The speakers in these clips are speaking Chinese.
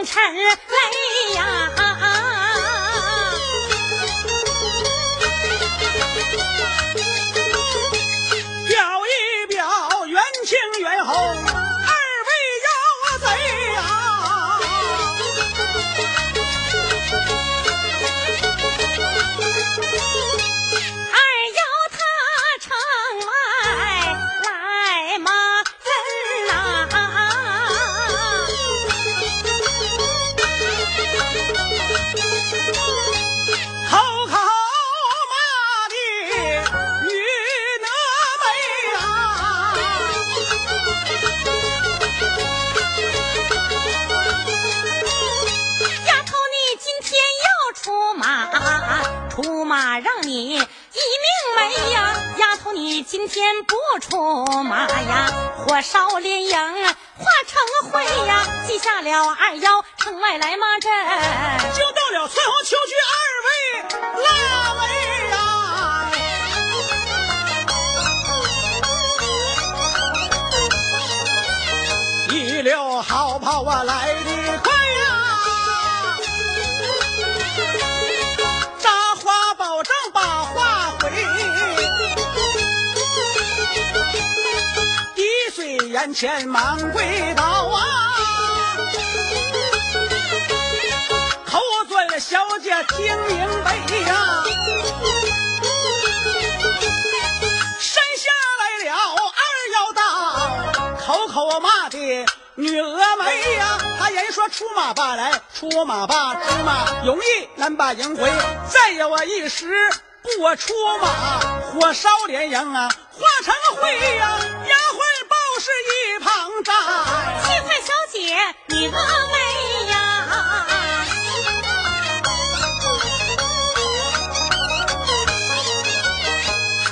风尘今天不出马呀，火烧连营化成灰呀，记下了二幺城外来马阵，就到了村后求取二位腊梅呀，一溜好跑啊来的快。眼前忙跪倒啊，口尊小姐听明白呀，山下来了二妖道，口口骂的女峨眉呀，他人说出马吧来，出马吧，出马容易难把赢回，再有我一时不出马，火烧连营啊，化成灰呀，丫鬟。是一旁站，七块小姐你峨眉呀，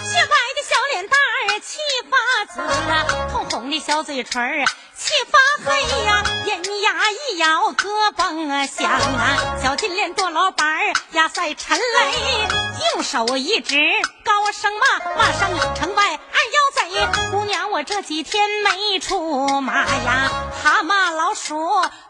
雪白的小脸蛋儿七发紫啊，红红的小嘴唇儿气发黑呀，银牙一咬咯嘣响啊，小金链多老板压在沉雷，右手一指高声骂，骂声城外二妖贼。姑娘我这几天没出马呀，蛤蟆老鼠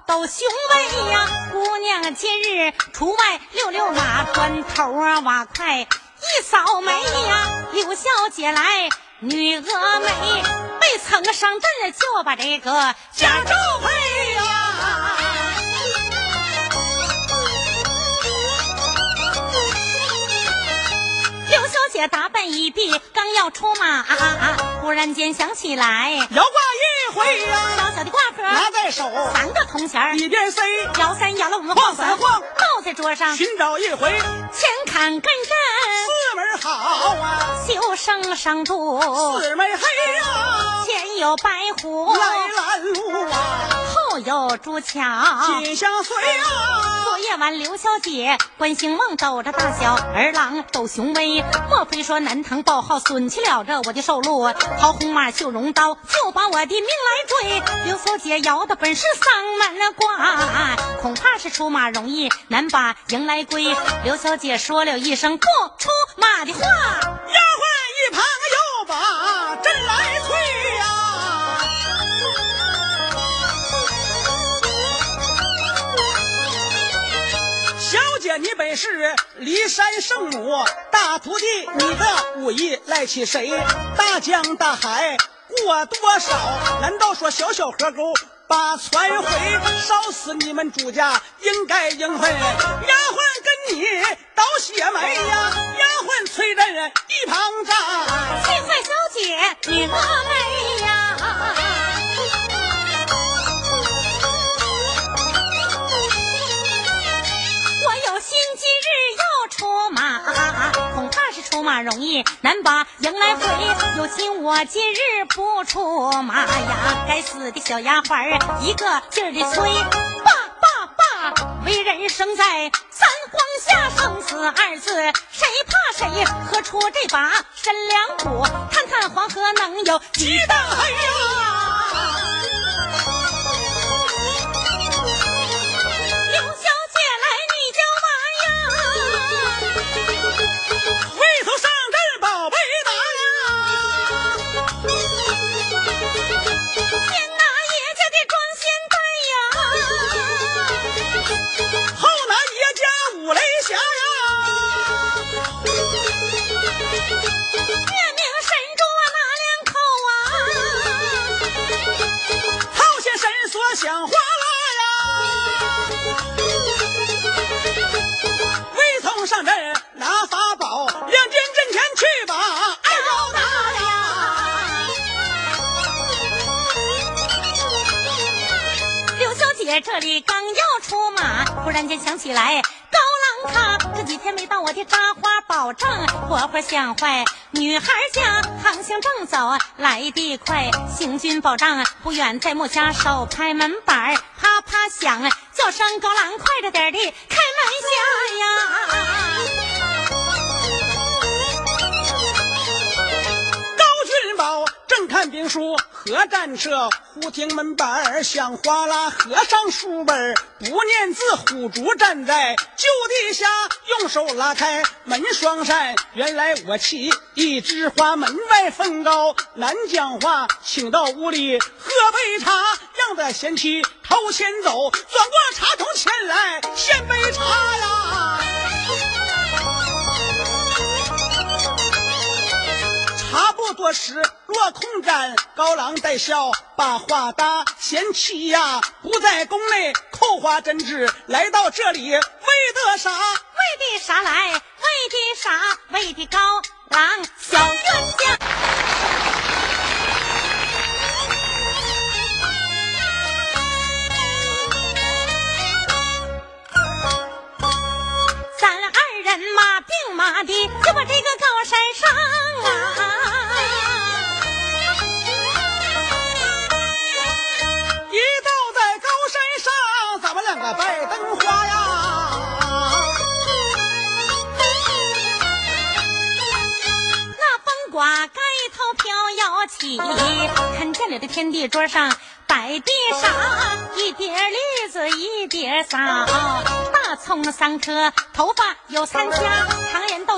都雄威呀。姑娘今日出外溜溜马，砖头啊瓦块一扫眉呀。刘小姐来，女峨眉未曾上阵，就把这个家招配呀。刘小姐打扮一毕，刚要出马。忽然间想起来，摇挂一回呀，小小的挂盒拿在手，三个铜钱一边塞，摇三摇了我们晃三晃，倒在桌上寻找一回，前看跟着四门好啊，修生上柱四门黑啊，前有白虎来拦路啊，后有朱桥紧相随啊。夜晚刘小姐关兴梦抖着大小儿郎斗雄威，莫非说南唐报号损去了这我的寿禄？掏红马绣绒刀，就把我的命来追。刘小姐摇的本是丧门卦，恐怕是出马容易难把迎来归。刘小姐说了一声不出马的话，丫鬟一旁又把姐，你本是骊山圣母大徒弟，你的武艺赖起谁？大江大海过多少？难道说小小河沟把船毁，烧死你们朱家应该应分？丫鬟跟你倒血霉呀！丫鬟催人一旁站，七坏小姐你峨眉容易难把迎来回。有心我今日不出马呀，该死的小丫鬟一个劲儿的催，爸爸爸，为人生在三皇下，生死二字谁怕谁？何出这把身良苦？探探黄河能有几大黑呀？这里刚要出马，忽然间想起来。高郎他这几天没到我的扎花保障，活活想坏。女孩家航行正走来得快，行军保障不远在木家手拍门板啪啪响，叫声高郎快着点的开门下呀。正看兵书，何战车？忽听门板响哗啦，合上书本不念字。虎竹站在旧地下，用手拉开门双扇。原来我沏一枝花，门外风高难讲话，请到屋里喝杯茶，让得贤妻头前走，转过茶桶前来献杯茶呀。茶不多时，落空盏。高郎带笑把话搭，贤妻呀，不在宫内扣花针织，来到这里为的啥？为的啥来？为的啥？为的高郎小冤家。马的，就把这个高山上啊，一到在高山上，咱们两个摆灯花呀。那风刮盖头飘摇起，看见了这天地桌上。摆地啥？一碟栗子，一碟枣，大葱三颗，头发有三家。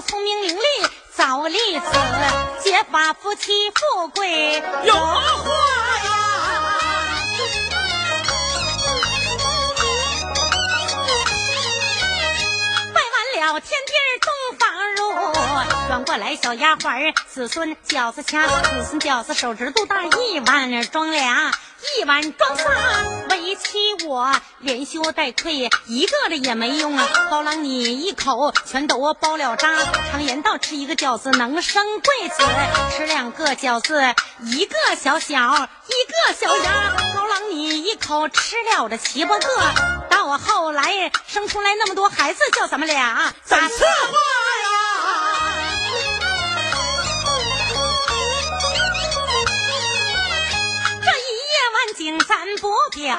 聪明伶俐早立子，结发夫妻富贵荣华呀。拜完了，天地洞房入，转过来小丫鬟儿子孙饺子掐，子孙饺子手指肚大一碗装俩。一碗装仨，为妻我连羞带愧，一个的也没用啊！高郎你一口全都包了渣。常言道，吃一个饺子能生贵子，吃两个饺子一个小小一个小丫。高郎你一口吃了这七八个，到后来生出来那么多孩子，叫咱们俩咋伺候景咱不表。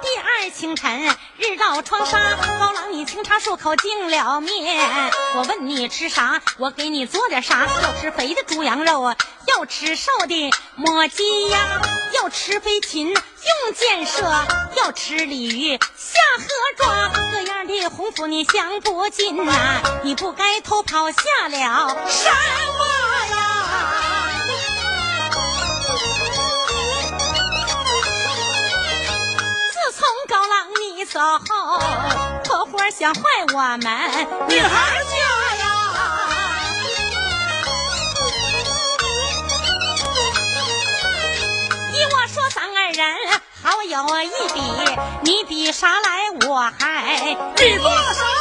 第二清晨，日照窗纱，高郎你清茶漱口净了面。我问你吃啥，我给你做点啥。要吃肥的猪羊肉啊，要吃瘦的抹鸡鸭，要吃飞禽用箭射，要吃鲤鱼下河抓。这样的红福你享不尽呐，你不该偷跑下了山郎，你走后，合伙想坏我们女孩家呀！依我说，咱二人好有一比，你比啥来？我还比不上。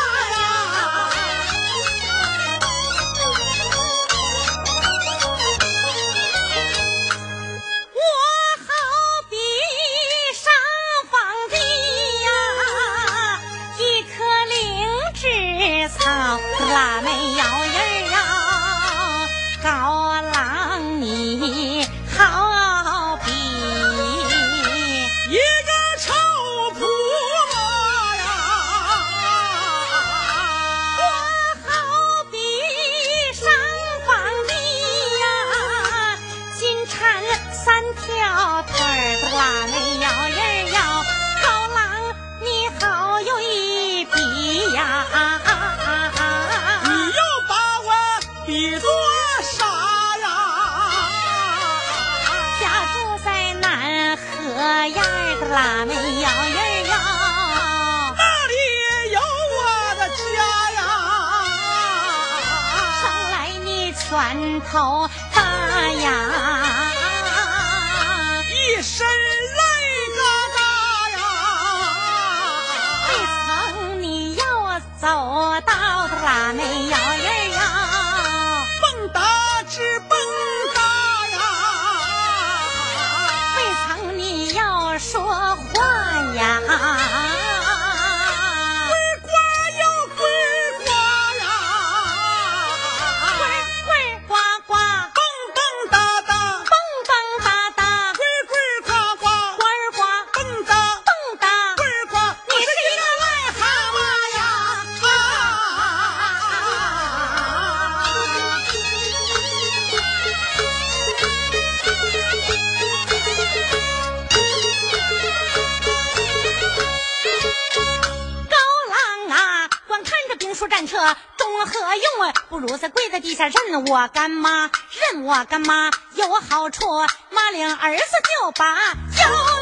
腊梅窑人呀，那里有我的家呀？上来你拳头大呀，一身泪疙瘩呀，未曾你要走到的腊梅窑战车中了何用啊？不如是跪在地下认我干妈，认我干妈有好处。妈领儿子就把腰。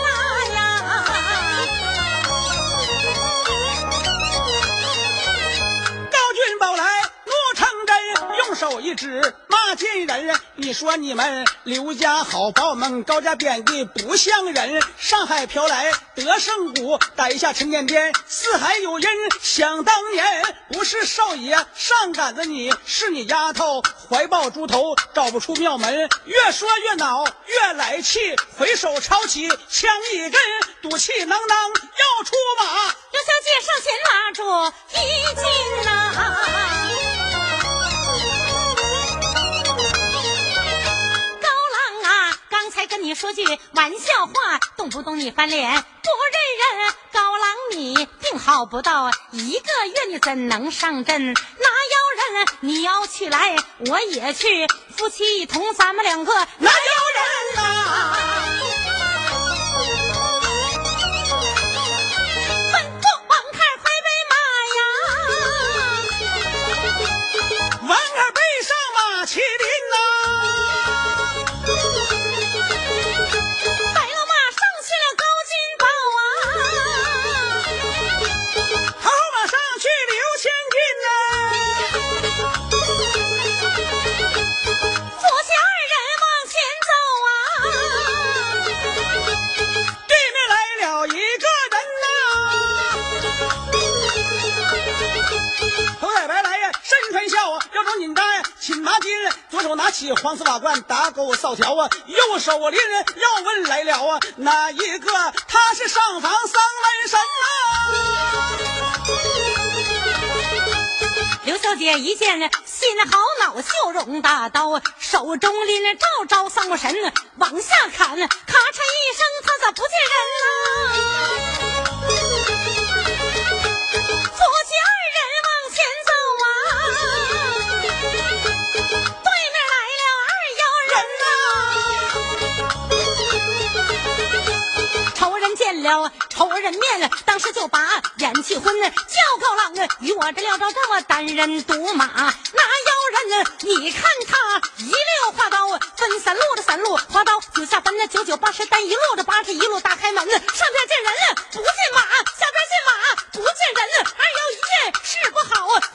手一指。进人，你说你们刘家好把我们，高家贬的不像人。上海飘来德胜谷，逮下陈年店，四海有人。想当年，不是少爷上赶着你，是你丫头怀抱猪头，找不出庙门。越说越恼，越来气，回手抄起枪一根，赌气囊囊要出马。刘小姐上前拉住衣襟呐。说句玩笑话，动不动你翻脸不认人。高郎，你病好不到一个月，你怎能上阵？哪有人？你要去来，我也去，夫妻一同，咱们两个哪有人手？拿起黄丝瓦罐打狗扫条啊，右手拎要问来了啊，哪一个他是上房丧门神啊？刘小姐一见心好恼，就容大刀，手中拎着招招丧门神，往下砍，咔嚓一声，他咋不见人呢？愁人面当时就把眼气昏叫高浪与我这料招这么单人独马。拿妖人你看他一溜花刀分三路的三路花刀九下奔了九九八十单一路的八十一路打开门上边见人了不见马下边见马不见人二妖一见是不好。啊